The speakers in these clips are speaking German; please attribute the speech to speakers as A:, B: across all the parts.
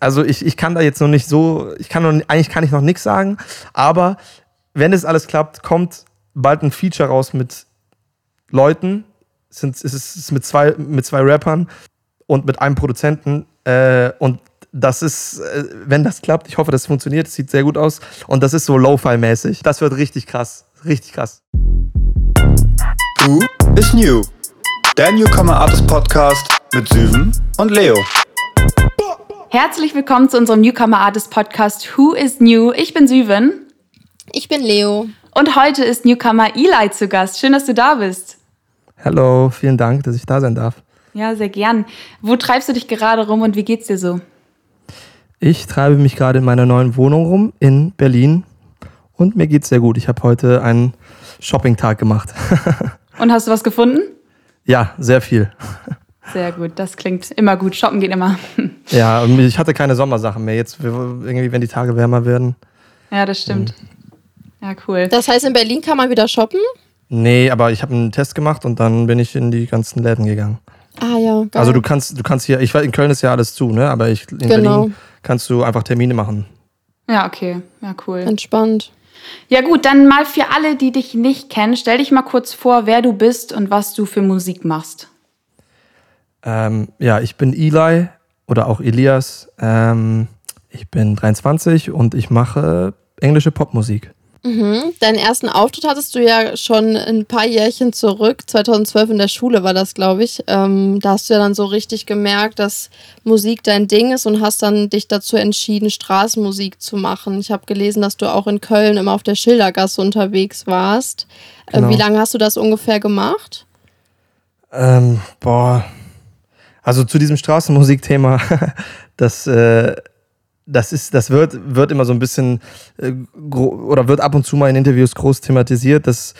A: Also ich, ich kann da jetzt noch nicht so, ich kann noch, eigentlich kann ich noch nichts sagen, aber wenn es alles klappt, kommt bald ein Feature raus mit Leuten, es ist, mit, zwei, mit zwei Rappern und mit einem Produzenten äh, und das ist, äh, wenn das klappt, ich hoffe, das funktioniert, es sieht sehr gut aus und das ist so Lo-Fi-mäßig. Das wird richtig krass, richtig krass.
B: Who is New? Der Newcomer Artist Podcast mit Süven und Leo.
C: Herzlich willkommen zu unserem Newcomer Artist Podcast Who is New? Ich bin Süven.
D: Ich bin Leo.
C: Und heute ist Newcomer Eli zu Gast. Schön, dass du da bist.
A: Hallo, vielen Dank, dass ich da sein darf.
C: Ja, sehr gern. Wo treibst du dich gerade rum und wie geht's dir so?
A: Ich treibe mich gerade in meiner neuen Wohnung rum in Berlin und mir geht's sehr gut. Ich habe heute einen Shopping-Tag gemacht.
C: und hast du was gefunden?
A: Ja, sehr viel.
C: Sehr gut, das klingt immer gut. Shoppen geht immer.
A: Ja, und ich hatte keine Sommersachen mehr. Jetzt irgendwie, wenn die Tage wärmer werden.
C: Ja, das stimmt. Ja, cool.
D: Das heißt, in Berlin kann man wieder shoppen?
A: Nee, aber ich habe einen Test gemacht und dann bin ich in die ganzen Läden gegangen.
D: Ah ja, geil.
A: Also du kannst, du kannst hier, ich weiß, in Köln ist ja alles zu, ne? Aber ich, in genau. Berlin kannst du einfach Termine machen.
C: Ja, okay. Ja, cool.
D: Entspannt.
C: Ja gut, dann mal für alle, die dich nicht kennen, stell dich mal kurz vor, wer du bist und was du für Musik machst.
A: Ähm, ja, ich bin Eli oder auch Elias. Ähm, ich bin 23 und ich mache englische Popmusik.
D: Mhm. Deinen ersten Auftritt hattest du ja schon ein paar Jährchen zurück. 2012 in der Schule war das, glaube ich. Ähm, da hast du ja dann so richtig gemerkt, dass Musik dein Ding ist und hast dann dich dazu entschieden, Straßenmusik zu machen. Ich habe gelesen, dass du auch in Köln immer auf der Schildergasse unterwegs warst. Äh, genau. Wie lange hast du das ungefähr gemacht?
A: Ähm, boah, also zu diesem Straßenmusikthema, das, äh, das ist, das wird, wird immer so ein bisschen äh, oder wird ab und zu mal in Interviews groß thematisiert. Das,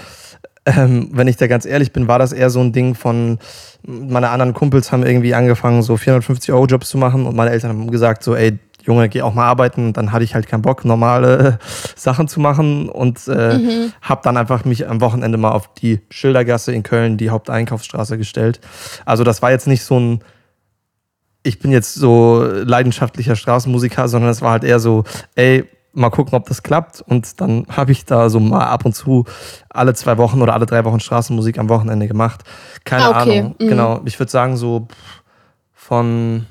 A: ähm, wenn ich da ganz ehrlich bin, war das eher so ein Ding von, meine anderen Kumpels haben irgendwie angefangen, so 450 Euro Jobs zu machen und meine Eltern haben gesagt, so, ey, Junge, geh auch mal arbeiten. Und dann hatte ich halt keinen Bock, normale Sachen zu machen und äh, mhm. habe dann einfach mich am Wochenende mal auf die Schildergasse in Köln, die Haupteinkaufsstraße gestellt. Also das war jetzt nicht so ein, ich bin jetzt so leidenschaftlicher Straßenmusiker, sondern es war halt eher so, ey, mal gucken, ob das klappt. Und dann habe ich da so mal ab und zu alle zwei Wochen oder alle drei Wochen Straßenmusik am Wochenende gemacht. Keine ah, okay. Ahnung. Mhm. Genau. Ich würde sagen, so von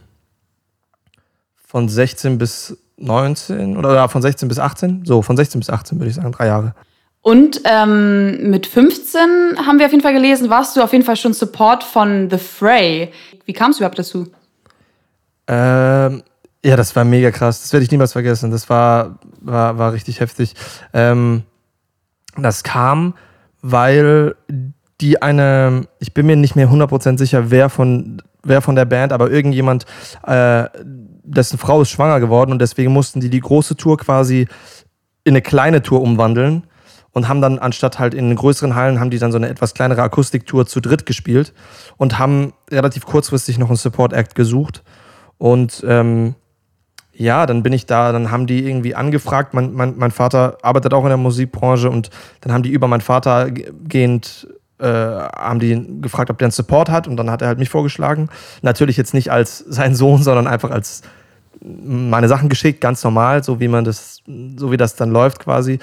A: von 16 bis 19 oder ja, von 16 bis 18. So, von 16 bis 18 würde ich sagen, drei Jahre.
C: Und ähm, mit 15 haben wir auf jeden Fall gelesen, warst du auf jeden Fall schon Support von The Fray. Wie kam es überhaupt dazu?
A: Ähm, ja, das war mega krass. Das werde ich niemals vergessen. Das war, war, war richtig heftig. Ähm, das kam, weil die eine, ich bin mir nicht mehr 100% sicher, wer von, wer von der Band, aber irgendjemand äh, dessen Frau ist schwanger geworden und deswegen mussten die die große Tour quasi in eine kleine Tour umwandeln und haben dann anstatt halt in größeren Hallen haben die dann so eine etwas kleinere Akustiktour zu dritt gespielt und haben relativ kurzfristig noch einen Support Act gesucht und ähm, ja, dann bin ich da, dann haben die irgendwie angefragt. Mein, mein, mein Vater arbeitet auch in der Musikbranche und dann haben die über meinen Vater gehend äh, haben die gefragt, ob der einen Support hat und dann hat er halt mich vorgeschlagen. Natürlich jetzt nicht als sein Sohn, sondern einfach als meine Sachen geschickt, ganz normal, so wie man das, so wie das dann läuft quasi.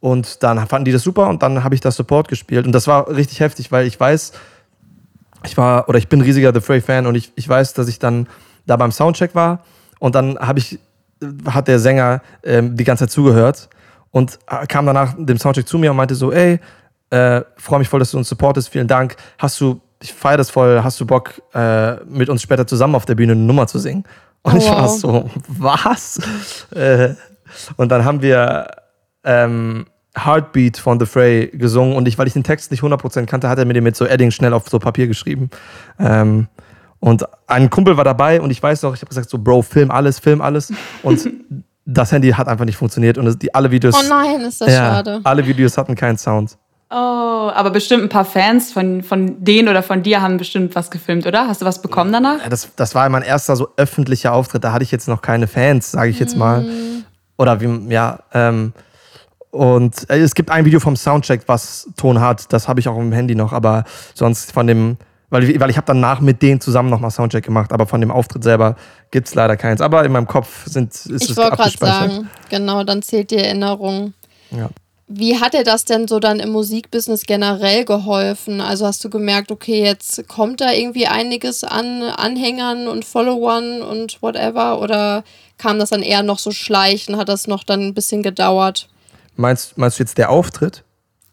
A: Und dann fanden die das super und dann habe ich das Support gespielt. Und das war richtig heftig, weil ich weiß, ich war oder ich bin riesiger The Frey-Fan und ich, ich weiß, dass ich dann da beim Soundcheck war und dann habe ich, hat der Sänger ähm, die ganze Zeit zugehört und äh, kam danach dem Soundcheck zu mir und meinte so, ey, äh, freue mich voll, dass du uns supportest, vielen Dank. Hast du, ich feiere das voll, hast du Bock, äh, mit uns später zusammen auf der Bühne eine Nummer zu singen? Und oh, ich war wow. so, was? Äh, und dann haben wir ähm, Heartbeat von The Fray gesungen und ich, weil ich den Text nicht 100% kannte, hat er mir den mit so Edding schnell auf so Papier geschrieben. Ähm, und ein Kumpel war dabei und ich weiß noch, ich habe gesagt so, Bro, film alles, film alles. Und das Handy hat einfach nicht funktioniert und die, alle Videos.
D: Oh nein, ist das ja, schade.
A: Alle Videos hatten keinen Sound.
C: Oh, aber bestimmt ein paar Fans von, von denen oder von dir haben bestimmt was gefilmt, oder? Hast du was bekommen danach?
A: Ja, das, das war mein erster so öffentlicher Auftritt. Da hatte ich jetzt noch keine Fans, sage ich jetzt mal. Mm. Oder wie, ja. Ähm, und äh, es gibt ein Video vom Soundcheck, was Ton hat. Das habe ich auch im Handy noch. Aber sonst von dem Weil, weil ich habe danach mit denen zusammen nochmal Soundcheck gemacht, aber von dem Auftritt selber gibt es leider keins. Aber in meinem Kopf sind, ist
D: Ich
A: es
D: wollte gerade
A: abgespeichert.
D: sagen, genau, dann zählt die Erinnerung.
A: Ja.
D: Wie hat dir das denn so dann im Musikbusiness generell geholfen? Also hast du gemerkt, okay, jetzt kommt da irgendwie einiges an Anhängern und Followern und whatever? Oder kam das dann eher noch so schleichen? Hat das noch dann ein bisschen gedauert?
A: Meinst, meinst du jetzt der Auftritt?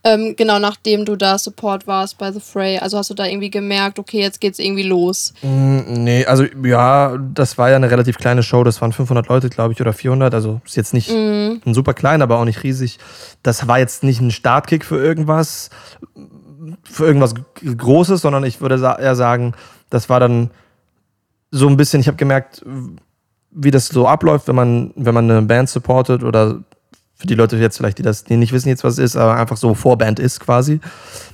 D: Ähm, genau nachdem du da Support warst bei The Fray. Also hast du da irgendwie gemerkt, okay, jetzt geht's irgendwie los.
A: Mm, Nee, also ja, das war ja eine relativ kleine Show. Das waren 500 Leute, glaube ich, oder 400. Also ist jetzt nicht ein super klein, aber auch nicht riesig. Das war jetzt nicht ein Startkick für irgendwas, für irgendwas Großes, sondern ich würde eher sagen, das war dann so ein bisschen, ich habe gemerkt, wie das so abläuft, wenn man, wenn man eine Band supportet oder für die Leute jetzt vielleicht, die das, die nicht wissen jetzt, was es ist, aber einfach so Vorband ist quasi.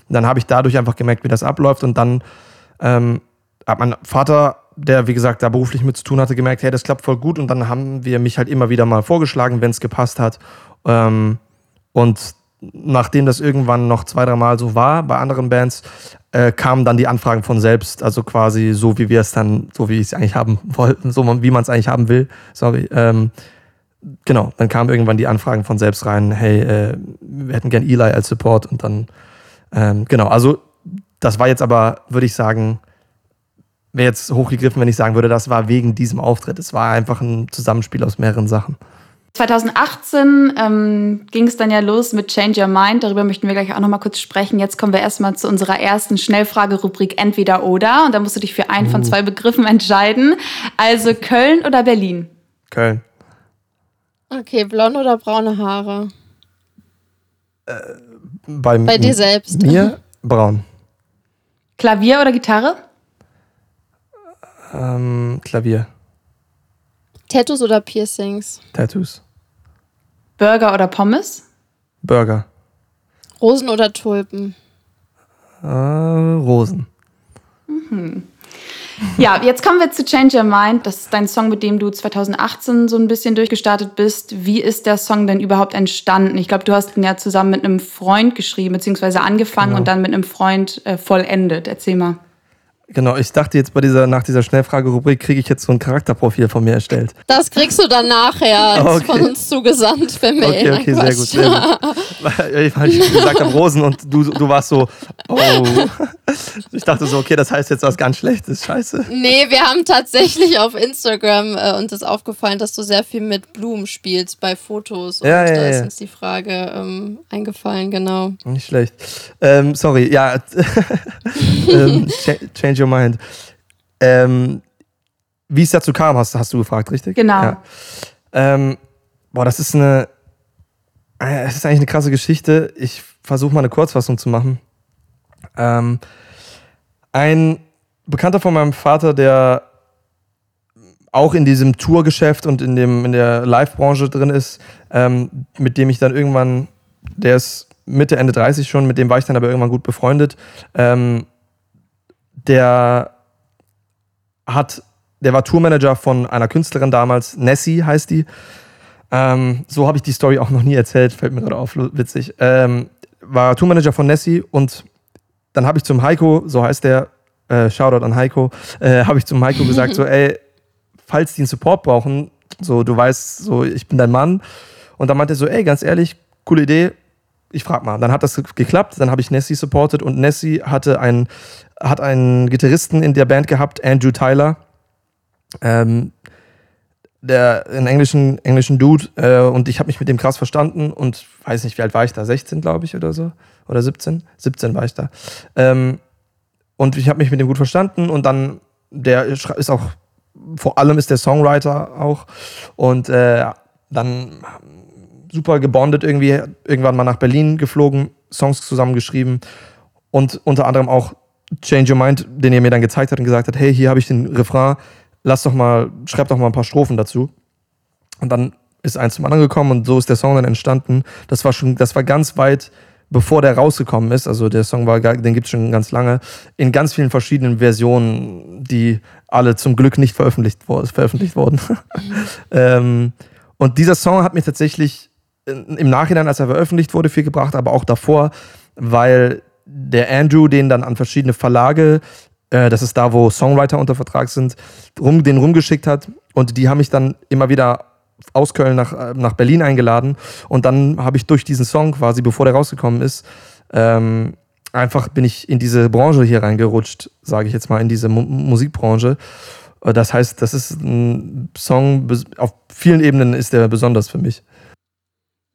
A: Dann habe ich dadurch einfach gemerkt, wie das abläuft und dann ähm, hat mein Vater, der wie gesagt da beruflich mit zu tun hatte, gemerkt, hey, das klappt voll gut und dann haben wir mich halt immer wieder mal vorgeschlagen, wenn es gepasst hat. Ähm, und nachdem das irgendwann noch zwei, drei Mal so war bei anderen Bands, äh, kamen dann die Anfragen von selbst, also quasi so wie wir es dann, so wie ich es eigentlich haben wollten, so wie man es eigentlich haben will, sorry. Ähm, genau, dann kamen irgendwann die Anfragen von selbst rein, hey, äh, wir hätten gern Eli als Support und dann, ähm, genau, also das war jetzt aber, würde ich sagen, wäre jetzt hochgegriffen, wenn ich sagen würde, das war wegen diesem Auftritt. Es war einfach ein Zusammenspiel aus mehreren Sachen.
C: 2018 ähm, ging es dann ja los mit Change Your Mind. Darüber möchten wir gleich auch noch mal kurz sprechen. Jetzt kommen wir erstmal zu unserer ersten Schnellfragerubrik Entweder oder. Und da musst du dich für einen von zwei Begriffen entscheiden. Also Köln oder Berlin?
A: Köln.
D: Okay, blonde oder braune Haare?
A: Bei,
D: Bei dir selbst.
A: Mir braun.
C: Klavier oder Gitarre?
A: Ähm, Klavier.
D: Tattoos oder Piercings?
A: Tattoos.
C: Burger oder Pommes?
A: Burger.
D: Rosen oder Tulpen?
A: Äh, Rosen.
C: Ja, jetzt kommen wir zu Change Your Mind. Das ist dein Song, mit dem du 2018 so ein bisschen durchgestartet bist. Wie ist der Song denn überhaupt entstanden? Ich glaube, du hast ihn ja zusammen mit einem Freund geschrieben, beziehungsweise angefangen
A: Genau.
C: und dann mit einem Freund äh, vollendet. Erzähl mal.
A: Genau, ich dachte jetzt bei dieser, nach dieser Schnellfragerubrik kriege ich jetzt so ein Charakterprofil von mir erstellt.
D: Das kriegst du dann nachher
A: Okay.
D: von uns zugesandt per Mail.
A: Okay, okay, sehr gut, sehr gut. Weil ich gesagt habe Rosen und du, du warst so, oh. Ich dachte so, okay, das heißt jetzt was ganz Schlechtes, scheiße.
D: Nee, wir haben tatsächlich auf Instagram äh, uns ist aufgefallen, dass du sehr viel mit Blumen spielst bei Fotos. Und
A: Ja, ja,
D: da ist
A: ja.
D: uns die Frage ähm, eingefallen, genau.
A: Nicht schlecht. Ähm, sorry, ja. ähm, cha change your mind. Ähm, wie es dazu kam, hast, hast du gefragt, richtig?
C: Genau.
A: Ja. Ähm, boah, das ist eine. äh, Es ist eigentlich eine krasse Geschichte. Ich versuche mal eine Kurzfassung zu machen. Ähm, ein Bekannter von meinem Vater, der auch in diesem Tourgeschäft und in, dem, in der Live-Branche drin ist, ähm, mit dem ich dann irgendwann, der ist Mitte, Ende 30 schon, mit dem war ich dann aber irgendwann gut befreundet. Ähm, der hat, der war Tourmanager von einer Künstlerin damals, Nessie heißt die. Ähm, so habe ich die Story auch noch nie erzählt, fällt mir gerade auf, witzig. Ähm, war Tourmanager von Nessie und dann habe ich zum Heiko, so heißt der, äh, Shoutout an Heiko, äh, habe ich zum Heiko gesagt, so, ey, falls die einen Support brauchen, so, du weißt, so, ich bin dein Mann. Und dann meinte er so, ey, ganz ehrlich, coole Idee, ich frag mal. Dann hat das geklappt, dann habe ich Nessie supported und Nessie hatte einen, hat einen Gitarristen in der Band gehabt, Andrew Tyler. Ähm, der einen englischen, englischen Dude äh, und ich habe mich mit dem krass verstanden und weiß nicht, wie alt war ich da? 16, glaube ich, oder so? Oder 17? 17 war ich da. Ähm, und ich habe mich mit dem gut verstanden und dann, der ist auch, vor allem ist der Songwriter auch und äh, dann super gebondet irgendwie, irgendwann mal nach Berlin geflogen, Songs zusammengeschrieben und unter anderem auch Change Your Mind, den er mir dann gezeigt hat und gesagt hat, hey, hier habe ich den Refrain, lass doch mal, schreib doch mal ein paar Strophen dazu. Und dann ist eins zum anderen gekommen und so ist der Song dann entstanden. Das war schon, das war ganz weit, bevor der rausgekommen ist. Also der Song war, den gibt es schon ganz lange, in ganz vielen verschiedenen Versionen, die alle zum Glück nicht veröffentlicht, veröffentlicht wurden. ähm, und dieser Song hat mir tatsächlich im Nachhinein, als er veröffentlicht wurde, viel gebracht, aber auch davor, weil der Andrew den dann an verschiedene Verlage äh, das ist da, wo Songwriter unter Vertrag sind, rum, den rumgeschickt hat. Und die haben mich dann immer wieder aus Köln nach, äh, nach Berlin eingeladen. Und dann habe ich durch diesen Song quasi, bevor der rausgekommen ist, ähm, einfach bin ich in diese Branche hier reingerutscht, sage ich jetzt mal, in diese Mu Musikbranche. Äh, das heißt, das ist ein Song, auf vielen Ebenen ist der besonders für mich.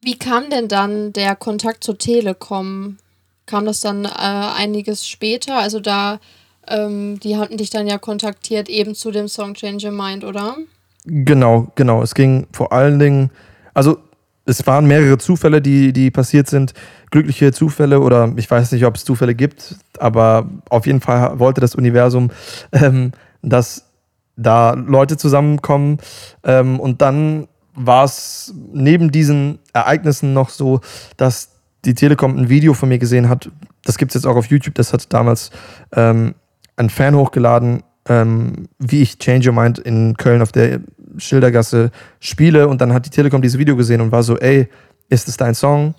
D: Wie kam denn dann der Kontakt zur Telekom? Kam das dann äh, einiges später? Also da, ähm, die hatten dich dann ja kontaktiert eben zu dem Song Change Your Mind, oder?
A: Genau, genau. Es ging vor allen Dingen, also es waren mehrere Zufälle, die, die passiert sind. Glückliche Zufälle oder ich weiß nicht, ob es Zufälle gibt, aber auf jeden Fall wollte das Universum, ähm, dass da Leute zusammenkommen. Ähm, und dann war es neben diesen Ereignissen noch so, dass die Telekom ein Video von mir gesehen hat. Das gibt es jetzt auch auf YouTube. Das hat damals ähm, ein Fan hochgeladen, ähm, wie ich Change Your Mind in Köln auf der Schildergasse spiele. Und dann hat die Telekom dieses Video gesehen und war so, ey, ist es dein Song?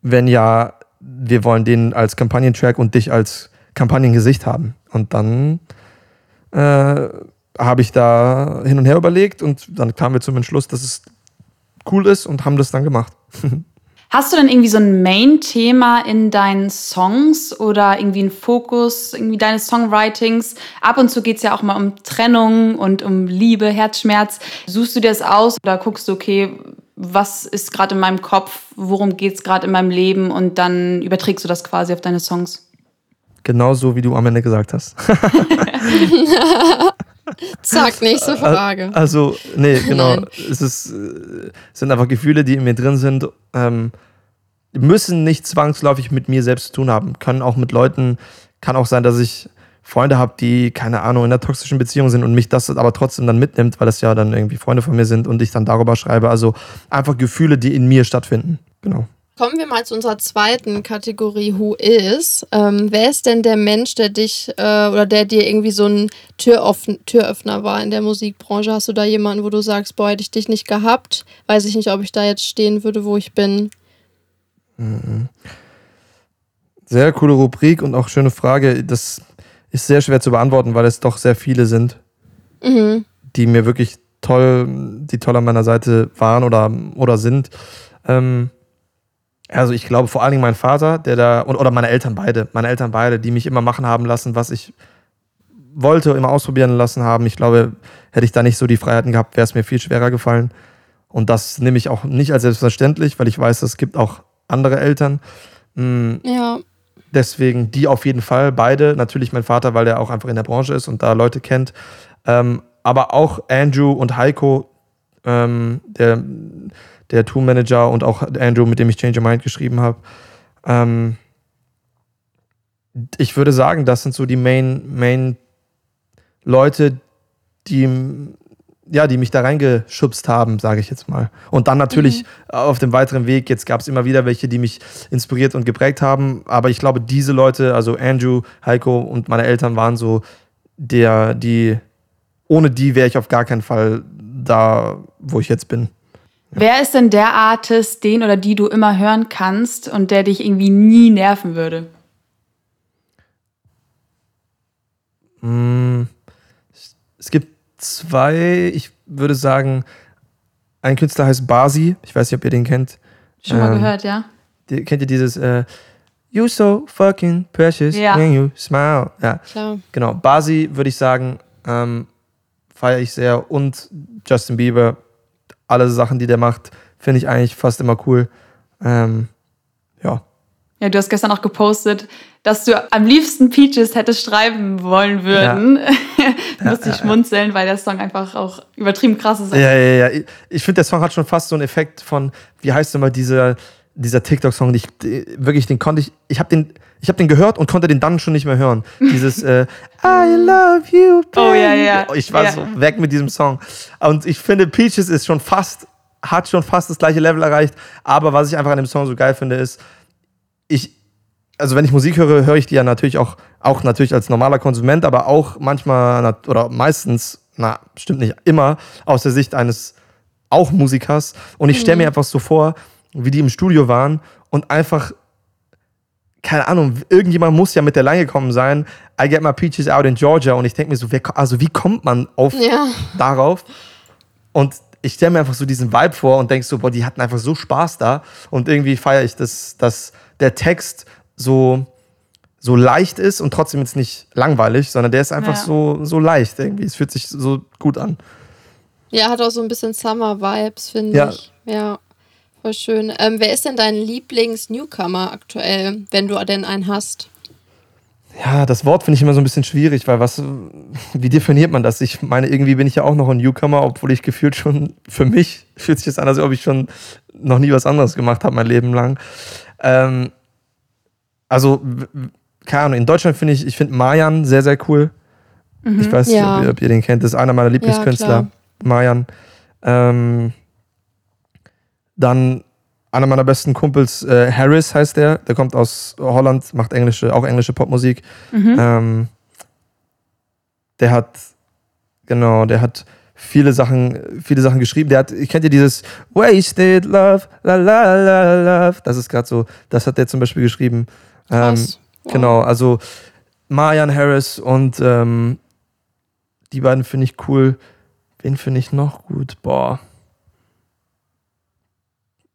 A: Wenn ja, wir wollen den als Kampagnentrack und dich als Kampagnengesicht haben. Und dann äh, habe ich da hin und her überlegt und dann kamen wir zum Entschluss, dass es cool ist und haben das dann gemacht.
C: Hast du denn irgendwie so ein Main-Thema in deinen Songs oder irgendwie einen Fokus irgendwie deines Songwritings? Ab und zu geht es ja auch mal um Trennung und um Liebe, Herzschmerz. Suchst du dir das aus oder guckst du, okay, was ist gerade in meinem Kopf, worum geht es gerade in meinem Leben und dann überträgst du das quasi auf deine Songs?
A: Genauso wie du am Ende gesagt hast.
D: Zack, nächste Frage.
A: Also, nee, genau. es, ist, es sind einfach Gefühle, die in mir drin sind. Ähm, müssen nicht zwangsläufig mit mir selbst zu tun haben. Können auch mit Leuten, kann auch sein, dass ich Freunde habe, die, keine Ahnung, in einer toxischen Beziehung sind und mich das aber trotzdem dann mitnimmt, weil das ja dann irgendwie Freunde von mir sind und ich dann darüber schreibe. Also einfach Gefühle, die in mir stattfinden. Genau.
D: Kommen wir mal zu unserer zweiten Kategorie Who is. Ähm, wer ist denn der Mensch, der dich äh, oder der dir irgendwie so ein Türöffn Türöffner war in der Musikbranche? Hast du da jemanden, wo du sagst, boah, hätte ich dich nicht gehabt? Weiß ich nicht, ob ich da jetzt stehen würde, wo ich bin.
A: Mhm. Sehr coole Rubrik und auch schöne Frage. Das ist sehr schwer zu beantworten, weil es doch sehr viele sind, mhm. die mir wirklich toll, die toll an meiner Seite waren oder, oder sind. Ähm, also ich glaube vor allen Dingen mein Vater, der da, oder meine Eltern beide, meine Eltern beide, die mich immer machen haben lassen, was ich wollte, immer ausprobieren lassen haben. Ich glaube, hätte ich da nicht so die Freiheiten gehabt, wäre es mir viel schwerer gefallen. Und das nehme ich auch nicht als selbstverständlich, weil ich weiß, es gibt auch andere Eltern.
D: Mhm. Ja.
A: Deswegen die auf jeden Fall, beide. Natürlich mein Vater, weil der auch einfach in der Branche ist und da Leute kennt. Ähm, aber auch Andrew und Heiko, ähm, der der Tool-Manager und auch Andrew, mit dem ich Change Your Mind geschrieben habe. Ähm, ich würde sagen, das sind so die Main, Main Leute, die, ja, die mich da reingeschubst haben, sage ich jetzt mal. Und dann natürlich mhm. auf dem weiteren Weg, jetzt gab es immer wieder welche, die mich inspiriert und geprägt haben. Aber ich glaube, diese Leute, also Andrew, Heiko und meine Eltern waren so der, die, ohne die wäre ich auf gar keinen Fall da, wo ich jetzt bin.
C: Wer ist denn der Artist, den oder die du immer hören kannst und der dich irgendwie nie nerven würde?
A: Mm, es gibt zwei, ich würde sagen, ein Künstler heißt Basi, ich weiß nicht, ob ihr den kennt.
C: Schon mal ähm, gehört, ja.
A: Die, kennt ihr dieses äh, You so fucking precious ja. when you smile? Ja, Klar. genau. Basi würde ich sagen, ähm, feiere ich sehr und Justin Bieber alle Sachen, die der macht, finde ich eigentlich fast immer cool. Ähm, ja.
C: Ja, du hast gestern auch gepostet, dass du am liebsten Peaches hättest schreiben wollen würden. Ja. Musste ich ja, schmunzeln, weil der Song einfach auch übertrieben krass ist.
A: Ja, ja, ja. Ich finde, der Song hat schon fast so einen Effekt von, wie heißt immer dieser, dieser TikTok-Song, wirklich, den konnte ich, ich habe den, ich habe den gehört und konnte den dann schon nicht mehr hören. Dieses äh, I love you.
C: Baby. Oh ja, ja.
A: Ich war
C: ja.
A: so weg mit diesem Song. Und ich finde, Peaches ist schon fast, hat schon fast das gleiche Level erreicht. Aber was ich einfach an dem Song so geil finde, ist, ich, also wenn ich Musik höre, höre ich die ja natürlich auch, auch natürlich als normaler Konsument, aber auch manchmal oder meistens, na, stimmt nicht immer, aus der Sicht eines auch Musikers. Und ich stelle mir mhm. einfach so vor, wie die im Studio waren und einfach keine Ahnung, irgendjemand muss ja mit der Line gekommen sein. I get my peaches out in Georgia. Und ich denke mir so, wer, also wie kommt man auf
D: Ja.
A: darauf? Und ich stelle mir einfach so diesen Vibe vor und denke so, boah, die hatten einfach so Spaß da. Und irgendwie feiere ich, dass, dass der Text so, so leicht ist und trotzdem jetzt nicht langweilig, sondern der ist einfach
C: Ja.
A: so, so leicht irgendwie. Es fühlt sich so gut an.
D: Ja, hat auch so ein bisschen Summer-Vibes, finde
A: Ja.
D: ich. Ja, voll schön. Ähm, wer ist denn dein Lieblings-Newcomer aktuell, wenn du denn einen hast?
A: Ja, das Wort finde ich immer so ein bisschen schwierig, weil was, wie definiert man das? Ich meine, irgendwie bin ich ja auch noch ein Newcomer, obwohl ich gefühlt schon, für mich fühlt sich das an, als ob ich schon noch nie was anderes gemacht habe, mein Leben lang. Ähm, also, keine Ahnung, in Deutschland finde ich, ich finde Mayan sehr, sehr cool. Ich weiß nicht,
D: Ja.
A: ob, ihr, ob ihr den kennt, das ist einer meiner Lieblingskünstler,
D: klar.
A: Mayan. Ähm, dann einer meiner besten Kumpels, äh, Harris heißt der, der kommt aus Holland, macht englische, auch englische Popmusik. Ähm, der hat, genau, der hat viele Sachen, viele Sachen geschrieben. Der hat, ich kennt ihr dieses Wasted Love, la la la love. Das ist gerade so, das hat der zum Beispiel geschrieben. Ähm.
D: Wow.
A: Genau, also Marian Harris und ähm, die beiden finde ich cool. Wen finde ich noch gut? Boah.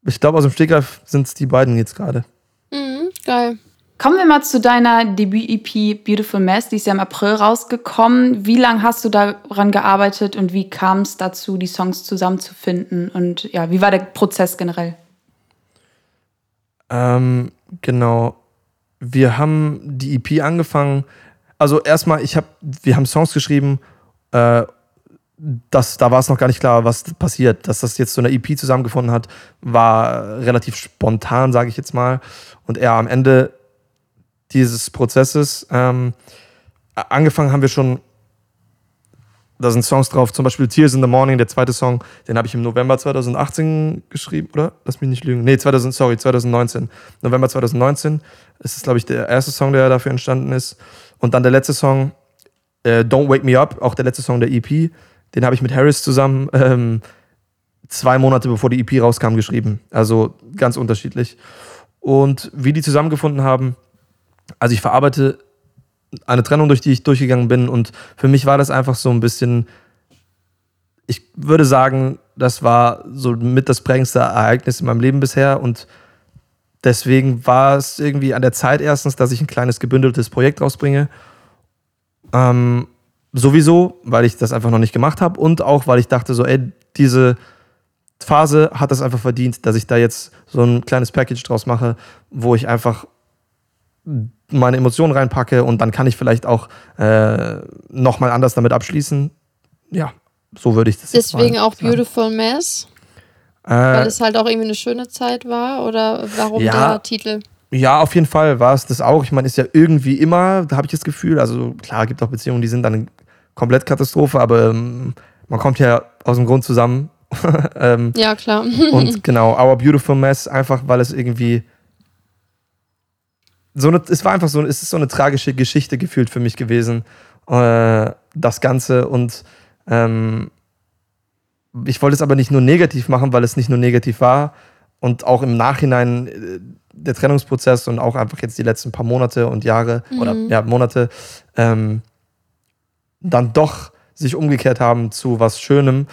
A: Ich glaube, aus dem Stegreif sind es die beiden jetzt gerade.
D: Mhm, geil.
C: Kommen wir mal zu deiner Debüt-EP Beautiful Mess, die ist ja im April rausgekommen. Wie lange hast du daran gearbeitet und wie kam es dazu, die Songs zusammenzufinden? Und ja, wie war der Prozess generell?
A: Ähm, genau. Wir haben die EP angefangen. Also erstmal, ich habe, wir haben Songs geschrieben. Äh, das, da war es noch gar nicht klar, was passiert. Dass das jetzt so eine EP zusammengefunden hat, war relativ spontan, sage ich jetzt mal. Und eher am Ende dieses Prozesses. Ähm, angefangen haben wir schon. Da sind Songs drauf, zum Beispiel Tears in the Morning, der zweite Song, den habe ich im November 2018 geschrieben, oder? Lass mich nicht lügen. Nee, 2000, sorry, 2019. November 2019 ist es, glaube ich, der erste Song, der dafür entstanden ist. Und dann der letzte Song, äh, Don't Wake Me Up, auch der letzte Song der EP, den habe ich mit Harris zusammen ähm, zwei Monate bevor die EP rauskam geschrieben. Also ganz unterschiedlich. Und wie die zusammengefunden haben, also ich verarbeite eine Trennung, durch die ich durchgegangen bin. Und für mich war das einfach so ein bisschen, ich würde sagen, das war so mit das prägendste Ereignis in meinem Leben bisher. Und deswegen war es irgendwie an der Zeit erstens, dass ich ein kleines gebündeltes Projekt rausbringe. Ähm, sowieso, weil ich das einfach noch nicht gemacht habe und auch, weil ich dachte so, ey, diese Phase hat es einfach verdient, dass ich da jetzt so ein kleines Package draus mache, wo ich einfach meine Emotionen reinpacke und dann kann ich vielleicht auch äh, nochmal anders damit abschließen. Ja, so würde ich das jetzt
D: Deswegen auch
A: sagen.
D: Beautiful Mess, weil
A: Äh,
D: es halt auch irgendwie eine schöne Zeit war oder warum
A: Ja.
D: der Titel?
A: ja, auf jeden Fall war es das auch. Ich meine, ist ja irgendwie immer, da habe ich das Gefühl, also klar, gibt auch Beziehungen, die sind dann komplett Katastrophe, aber ähm, man kommt ja aus dem Grund zusammen. ähm,
D: Ja, klar.
A: Und genau, Our Beautiful Mess, einfach weil es irgendwie so eine, es war einfach so, es ist so eine tragische Geschichte gefühlt für mich gewesen, äh, das Ganze. Und ähm, ich wollte es aber nicht nur negativ machen, weil es nicht nur negativ war. Und auch im Nachhinein äh, der Trennungsprozess und auch einfach jetzt die letzten paar Monate und Jahre oder ja, Monate ähm, dann doch sich umgekehrt haben zu was Schönem.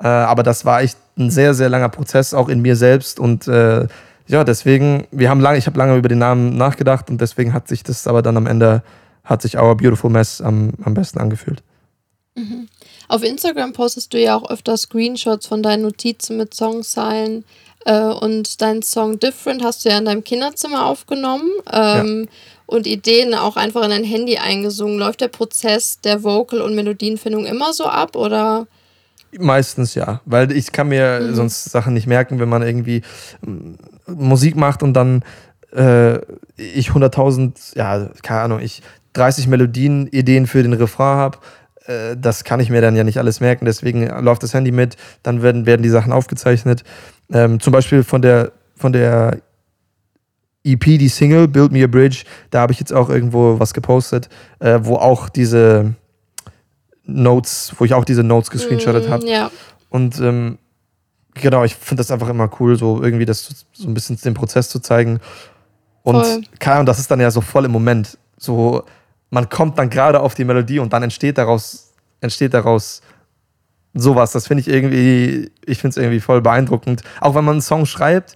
A: Äh, aber das war echt ein sehr, sehr langer Prozess, auch in mir selbst. Und äh, ja, deswegen, wir haben lange, ich habe lange über den Namen nachgedacht und deswegen hat sich das aber dann am Ende, hat sich Our Beautiful Mess am, am besten angefühlt.
D: Auf Instagram postest du ja auch öfter Screenshots von deinen Notizen mit Songzeilen. Äh, und deinen Song Different hast du ja in deinem Kinderzimmer aufgenommen. Ähm, Und Ideen auch einfach in dein Handy eingesungen. Läuft der Prozess der Vocal- und Melodienfindung immer so ab? Oder
A: Meistens ja, weil ich kann mir sonst Sachen nicht merken, wenn man irgendwie ähm, Musik macht und dann äh, ich 100.000, ja, keine Ahnung, ich 30 Melodien, Ideen für den Refrain habe. Äh, das kann ich mir dann ja nicht alles merken, deswegen läuft das Handy mit, dann werden, werden die Sachen aufgezeichnet. Ähm, zum Beispiel von der, von der EP, die Single Build Me a Bridge, da habe ich jetzt auch irgendwo was gepostet, äh, wo auch diese Notes, wo ich auch diese Notes gescreenshottet habe.
D: Mm, Ja.
A: Und ähm, genau, ich finde das einfach immer cool, so irgendwie das so ein bisschen den Prozess zu zeigen. Und
D: Voll.
A: keine Ahnung, das ist dann ja so voll im Moment. So, man kommt dann gerade auf die Melodie und dann entsteht daraus, entsteht daraus sowas. Das finde ich irgendwie, ich finde es irgendwie voll beeindruckend. Auch wenn man einen Song schreibt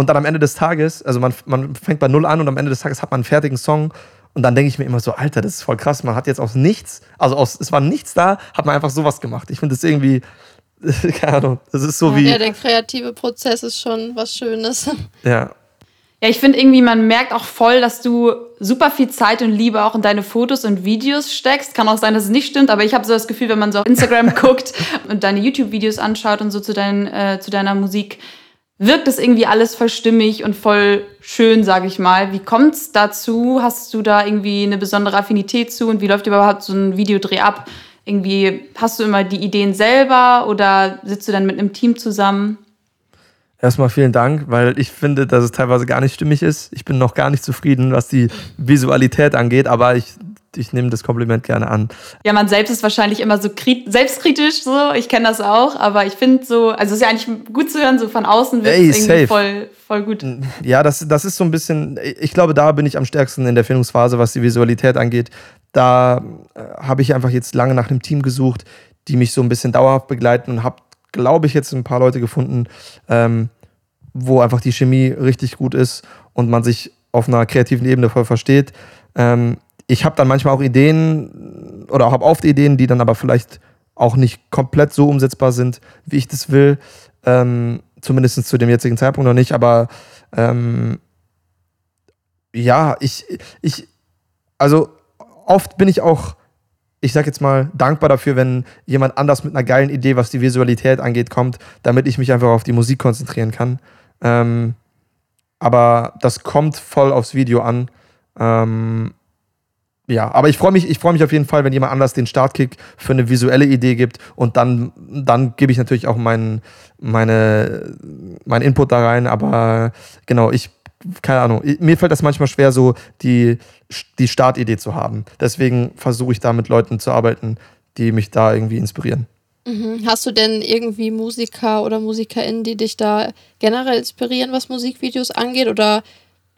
A: und dann am Ende des Tages, also man, man fängt bei Null an und am Ende des Tages hat man einen fertigen Song und dann denke ich mir immer so, Alter, das ist voll krass. Man hat jetzt aus nichts, also aus, es war nichts da, hat man einfach sowas gemacht. Ich finde das irgendwie, keine Ahnung, das ist so wie,
D: Ja, der kreative Prozess ist schon was Schönes.
A: ja,
C: Ja, ich finde irgendwie, man merkt auch voll, dass du super viel Zeit und Liebe auch in deine Fotos und Videos steckst. Kann auch sein, dass es nicht stimmt, aber ich habe so das Gefühl, wenn man so auf Instagram guckt und deine YouTube-Videos anschaut und so zu, dein, äh, zu deiner Musik, wirkt es irgendwie alles voll stimmig und voll schön, sage ich mal. Wie kommt's dazu? Hast du da irgendwie eine besondere Affinität zu und wie läuft überhaupt so ein Videodreh ab? Irgendwie hast du immer die Ideen selber oder sitzt du dann mit einem Team zusammen?
A: Erstmal vielen Dank, weil ich finde, dass es teilweise gar nicht stimmig ist. Ich bin noch gar nicht zufrieden, was die Visualität angeht, aber ich, ich nehme das Kompliment gerne an.
C: Ja, man selbst ist wahrscheinlich immer so krit selbstkritisch, so. Ich kenne das auch, aber ich finde so, also es ist ja eigentlich gut zu hören, so von außen wird es irgendwie voll, voll gut.
A: Ja, das, das ist so ein bisschen, ich glaube, da bin ich am stärksten in der Findungsphase, was die Visualität angeht. Da äh, habe ich einfach jetzt lange nach einem Team gesucht, die mich so ein bisschen dauerhaft begleiten und habe, glaube ich, jetzt ein paar Leute gefunden, ähm, wo einfach die Chemie richtig gut ist und man sich auf einer kreativen Ebene voll versteht. Ähm, ich habe dann manchmal auch Ideen oder habe oft Ideen, die dann aber vielleicht auch nicht komplett so umsetzbar sind, wie ich das will. Ähm, Zumindest zu dem jetzigen Zeitpunkt noch nicht, aber ähm, ja, ich, ich, also oft bin ich auch, ich sag jetzt mal, dankbar dafür, wenn jemand anders mit einer geilen Idee, was die Visualität angeht, kommt, damit ich mich einfach auf die Musik konzentrieren kann. Ähm, aber das kommt voll aufs Video an. Ähm, ja, aber ich freue mich, ich freue mich auf jeden Fall, wenn jemand anders den Startkick für eine visuelle Idee gibt und dann, dann gebe ich natürlich auch meinen meine, mein Input da rein. Aber genau, ich, keine Ahnung, mir fällt das manchmal schwer, so die, die Startidee zu haben. Deswegen versuche ich da mit Leuten zu arbeiten, die mich da irgendwie inspirieren.
D: Mhm. Hast du denn irgendwie Musiker oder MusikerInnen, die dich da generell inspirieren, was Musikvideos angeht? Oder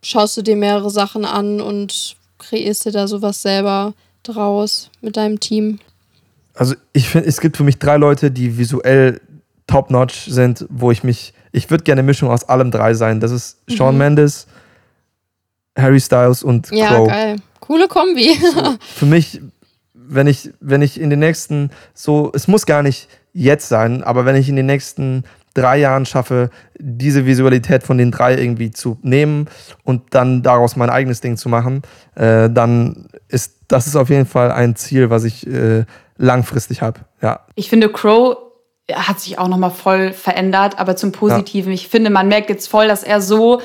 D: schaust du dir mehrere Sachen an und kreierst dir da sowas selber draus mit deinem Team?
A: Also ich finde, es gibt für mich drei Leute, die visuell top-notch sind, wo ich mich, ich würde gerne eine Mischung aus allem drei sein. Das ist Shawn
D: Mhm.
A: Mendes, Harry Styles und
D: Ja,
A: Crow.
D: geil. Coole Kombi.
A: Für mich, wenn ich, wenn ich in den nächsten, so, es muss gar nicht jetzt sein, aber wenn ich in den nächsten drei Jahren schaffe, diese Visualität von den drei irgendwie zu nehmen und dann daraus mein eigenes Ding zu machen, äh, dann ist das ist auf jeden Fall ein Ziel, was ich äh, langfristig habe. Ja,
C: Ich finde, Crow hat sich auch nochmal voll verändert, aber zum Positiven. Ich finde, man merkt jetzt voll, dass er so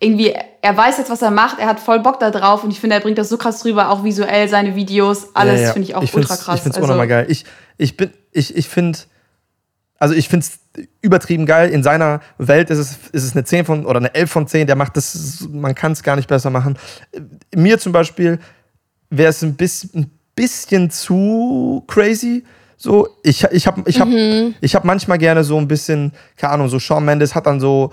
C: irgendwie, er weiß jetzt, was er macht, er hat voll Bock da drauf und ich finde, er bringt das so krass rüber, auch visuell, seine Videos, alles
A: Ja, ja.
C: finde ich auch
A: ich
C: ultra krass.
A: Ich finde es
C: Also,
A: unnormal geil. Ich, ich bin, ich, ich finde, also ich finde es übertrieben geil. In seiner Welt ist es, ist es eine 10 von oder eine 11 von 10. Der macht das, man kann es gar nicht besser machen. Mir zum Beispiel wäre es ein bisschen, ein bisschen zu crazy. So, ich, ich habe ich hab, ich hab manchmal gerne so ein bisschen, keine Ahnung, so Shawn Mendes hat dann so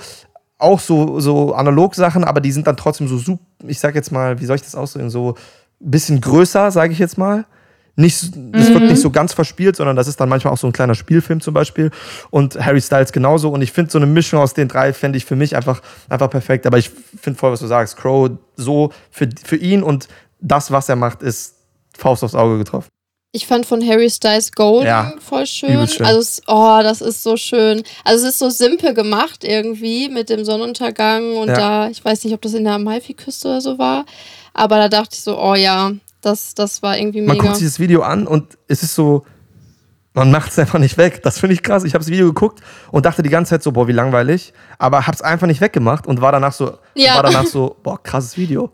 A: auch so, so Analog-Sachen, aber die sind dann trotzdem so super, ich sag jetzt mal, wie soll ich das ausdrücken, so ein bisschen größer, sage ich jetzt mal. Nicht, das wird nicht so ganz verspielt, sondern das ist dann manchmal auch so ein kleiner Spielfilm zum Beispiel. Und Harry Styles genauso. Und ich finde so eine Mischung aus den drei fände ich für mich einfach, einfach perfekt. Aber ich finde voll, was du sagst. Crow so für, für ihn und das, was er macht, ist Faust aufs Auge getroffen.
D: Ich fand von Harry Styles Golden
A: Ja,
D: voll schön.
A: schön.
D: Also, es, oh, das ist so schön. Also, es ist so simpel gemacht irgendwie mit dem Sonnenuntergang und
A: Ja.
D: da, ich weiß nicht, ob das in der Amalfi-Küste oder so war, aber da dachte ich so, oh ja, das, das war irgendwie
A: Man
D: mega.
A: guckt sich das Video an und es ist so, man macht es einfach nicht weg. Das finde ich krass. Ich habe das Video geguckt und dachte die ganze Zeit so, boah, wie langweilig. Aber habe es einfach nicht weggemacht und war danach so,
D: Ja.
A: war danach so, boah, krasses Video.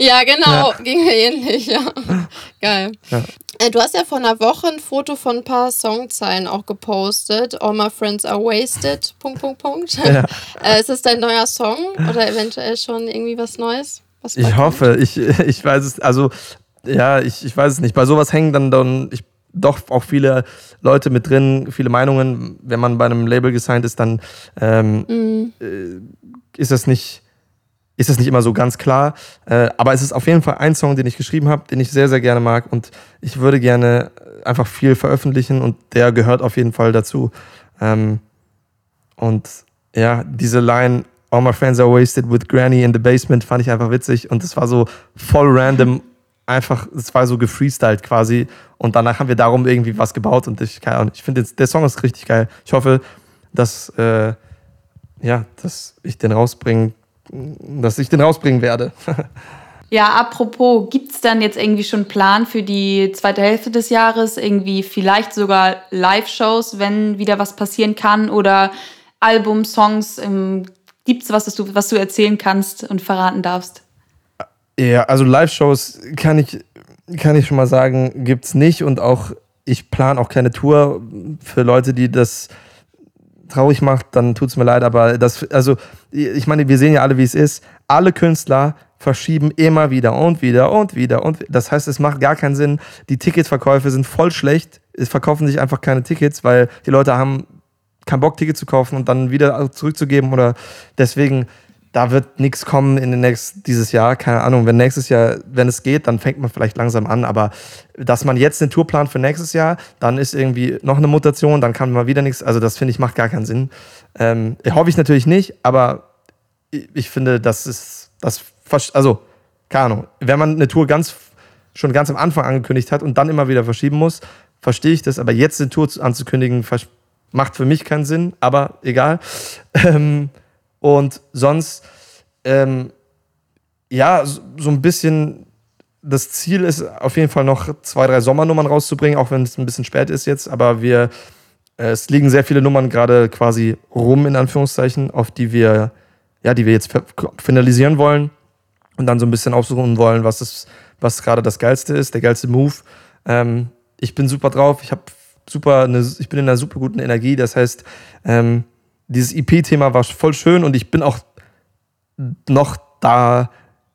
D: Ja, genau, ging mir ähnlich, ja. Geil.
A: Ja.
D: Äh, Du hast ja vor einer Woche ein Foto von ein paar Songzeilen auch gepostet. All my friends are wasted. Punkt, Punkt, Punkt.
A: Ja.
D: Äh, ist das dein neuer Song oder eventuell schon irgendwie was Neues? Was
A: Ich hoffe, ich, ich weiß es, also ja, ich, ich weiß es nicht. Bei sowas hängen dann, dann ich, doch auch viele Leute mit drin, viele Meinungen. Wenn man bei einem Label gesigned ist, dann ähm?
D: Mhm.
A: äh, ist das nicht, ist es nicht immer so ganz klar. Äh, aber es ist auf jeden Fall ein Song, den ich geschrieben habe, den ich sehr, sehr gerne mag und ich würde gerne einfach viel veröffentlichen und der gehört auf jeden Fall dazu. Ähm, und ja, diese Line, All my friends are wasted with Granny in the basement, fand ich einfach witzig und es war so voll random, einfach, es war so gefreestylt quasi und danach haben wir darum irgendwie was gebaut und ich, keine Ahnung, ich finde, der Song ist richtig geil. Ich hoffe, dass, äh, ja, dass ich den rausbringen dass ich den rausbringen werde.
C: Ja, apropos, gibt es dann jetzt irgendwie schon einen Plan für die zweite Hälfte des Jahres? Irgendwie vielleicht sogar Live-Shows, wenn wieder was passieren kann? Oder Album, Songs? Gibt es was, was du, was du erzählen kannst und verraten darfst?
A: Ja, also Live-Shows kann ich, kann ich schon mal sagen, gibt es nicht. Und auch, ich plane auch keine Tour für Leute, die das traurig macht, dann tut es mir leid, aber das, also ich meine, wir sehen ja alle, wie es ist. Alle Künstler verschieben immer wieder und wieder und wieder und das heißt, es macht gar keinen Sinn. Die Ticketverkäufe sind voll schlecht. Es verkaufen sich einfach keine Tickets, weil die Leute haben keinen Bock, Tickets zu kaufen und dann wieder zurückzugeben oder deswegen da wird nichts kommen in den nächsten, dieses Jahr, keine Ahnung. Wenn nächstes Jahr, wenn es geht, dann fängt man vielleicht langsam an. Aber dass man jetzt eine Tour plant für nächstes Jahr, dann ist irgendwie noch eine Mutation, dann kann man wieder nichts. Also das finde ich macht gar keinen Sinn. Ähm, hoffe ich natürlich nicht, aber ich, ich finde, das ist das, also keine Ahnung. Wenn man eine Tour ganz schon ganz am Anfang angekündigt hat und dann immer wieder verschieben muss, verstehe ich das. Aber jetzt eine Tour anzukündigen, macht für mich keinen Sinn. Aber egal. Ähm, und sonst, ähm, ja, so, ein bisschen das Ziel ist auf jeden Fall noch zwei, drei Sommernummern rauszubringen, auch wenn es ein bisschen spät ist jetzt. Aber wir, äh, es liegen sehr viele Nummern gerade quasi rum, in Anführungszeichen, auf die wir, ja, die wir jetzt finalisieren wollen und dann so ein bisschen aufsuchen wollen, was, was gerade das Geilste ist, der geilste Move. Ähm, ich bin super drauf, ich habe super, eine, ich bin in einer super guten Energie. Das heißt, ähm, dieses EP-Thema war voll schön und ich bin auch noch da.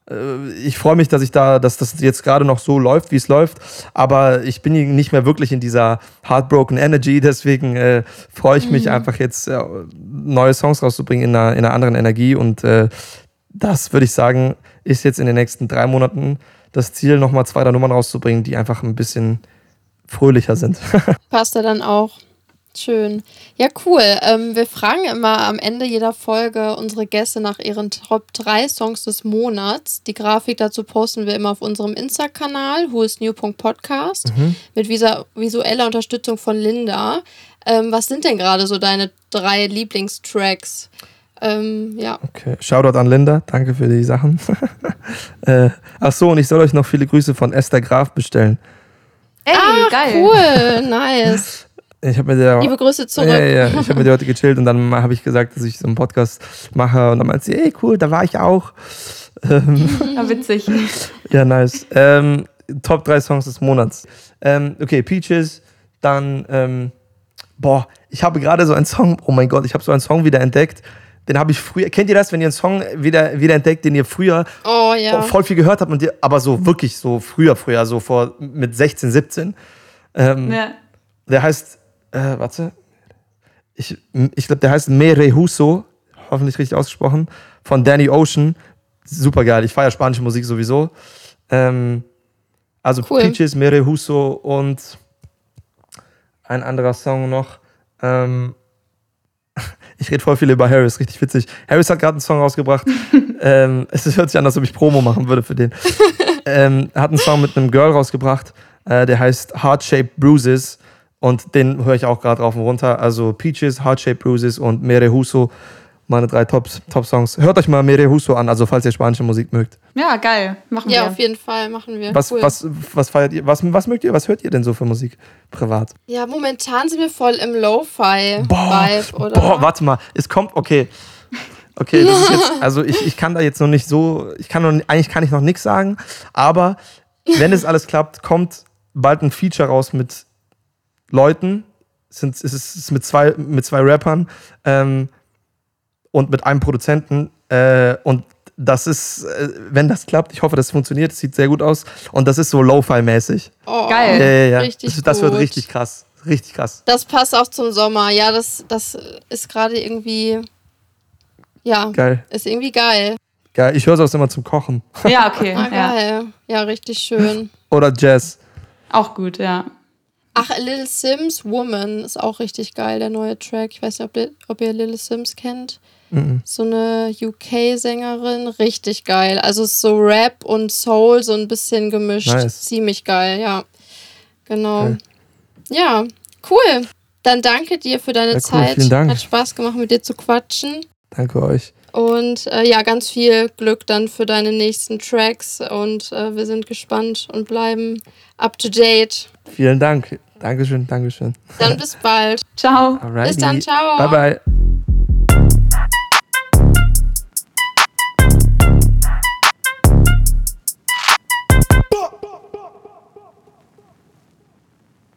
A: Äh, ich freue mich, dass ich da, dass das jetzt gerade noch so läuft, wie es läuft. Aber ich bin nicht mehr wirklich in dieser heartbroken Energy. Deswegen äh, freue ich mich mhm. einfach jetzt äh, neue Songs rauszubringen in einer, in einer anderen Energie. Und äh, das würde ich sagen, ist jetzt in den nächsten drei Monaten das Ziel, nochmal zwei, drei Nummern rauszubringen, die einfach ein bisschen fröhlicher sind.
D: Passt er dann auch Schön. Ja, cool. Ähm, wir fragen immer am Ende jeder Folge unsere Gäste nach ihren Top 3 Songs des Monats. Die Grafik dazu posten wir immer auf unserem Insta-Kanal, whoisnew.podcast, mhm. mit visueller Unterstützung von Linda. Ähm, was sind denn gerade so deine drei Lieblingstracks? Ähm, ja.
A: Okay, Shoutout an Linda, danke für die Sachen. äh, ach so, und ich soll euch noch viele Grüße von Esther Graf bestellen.
D: Ey, ah, geil. Cool, nice.
A: Ich habe mit der.
D: Liebe Grüße zurück.
A: Ja, ja, ich habe mit der heute gechillt und dann habe ich gesagt, dass ich so einen Podcast mache und dann meinte sie, ey, cool, da war ich auch.
C: Ähm, ja, witzig.
A: Ja, nice. Ähm, Top 3 Songs des Monats. Ähm, okay, Peaches, dann, ähm, boah, ich habe gerade so einen Song, oh mein Gott, ich habe so einen Song wieder entdeckt. Den habe ich früher, kennt ihr das, wenn ihr einen Song wieder, wieder entdeckt, den ihr früher
D: oh, ja.
A: voll viel gehört habt, und ihr, aber so wirklich so früher, früher, so vor mit 16, 17. Ähm, ja. Der heißt äh, warte, ich, ich glaube, der heißt Mere Huso, hoffentlich richtig ausgesprochen, von Danny Ocean. Super geil, ich feiere spanische Musik sowieso. Ähm, also cool. Peaches, Mere Huso und ein anderer Song noch. Ähm, ich rede voll viel über Harris, richtig witzig. Harris hat gerade einen Song rausgebracht. ähm, es hört sich an, als ob ich Promo machen würde für den. ähm, er hat einen Song mit einem Girl rausgebracht, äh, der heißt Heart Shaped Bruises. Und den höre ich auch gerade rauf und runter. Also Peaches, Heart Shape Bruises und Mere Huso, meine drei Top-Songs. Hört euch mal Mere Huso an, also falls ihr spanische Musik mögt.
C: Ja, geil. Machen
D: ja,
C: wir.
D: Ja, auf jeden Fall machen wir.
A: Was, cool. was, was feiert ihr? Was, was mögt ihr? Was hört ihr denn so für Musik privat?
D: Ja, momentan sind wir voll im Lo-Fi-Vibe, oder?
A: Boah, warte mal. Es kommt, okay. Okay, das ist jetzt, also ich, ich kann da jetzt noch nicht so, ich kann noch, eigentlich kann ich noch nichts sagen, aber wenn es alles klappt, kommt bald ein Feature raus mit Leuten, sind, es ist mit zwei, mit zwei Rappern ähm, und mit einem Produzenten. Äh, und das ist, äh, wenn das klappt, ich hoffe, das funktioniert, es sieht sehr gut aus. Und das ist so Lo-Fi-mäßig.
D: Oh, Geil.
A: Ja, ja, ja. Richtig das, das wird richtig krass. Richtig krass.
D: Das passt auch zum Sommer. Ja, das, das ist gerade irgendwie. Ja.
A: Geil.
D: Ist irgendwie geil.
A: Geil, ich höre es auch immer zum Kochen.
C: Ja, okay.
D: Ah,
C: ja.
D: geil. Ja, richtig schön.
A: Oder Jazz.
C: Auch gut, ja.
D: Ach, Little Sims Woman ist auch richtig geil, der neue Track. Ich weiß nicht, ob ihr, ob ihr Little Sims kennt. So eine UK-Sängerin, richtig geil. Also so Rap und Soul, so ein bisschen gemischt.
A: Nice.
D: Ziemlich geil, ja. Genau.
A: Geil.
D: Ja, cool. Dann danke dir für deine
A: Ja, cool,
D: Zeit.
A: vielen Dank.
D: Hat Spaß gemacht, mit dir zu quatschen.
A: Danke euch.
D: Und äh, ja, ganz viel Glück dann für deine nächsten Tracks. Und äh, wir sind gespannt und bleiben up to date.
A: Vielen Dank. Dankeschön, Dankeschön.
D: Dann bis bald.
C: Ciao.
A: Alrighty.
D: Bis dann, ciao.
A: Bye, bye.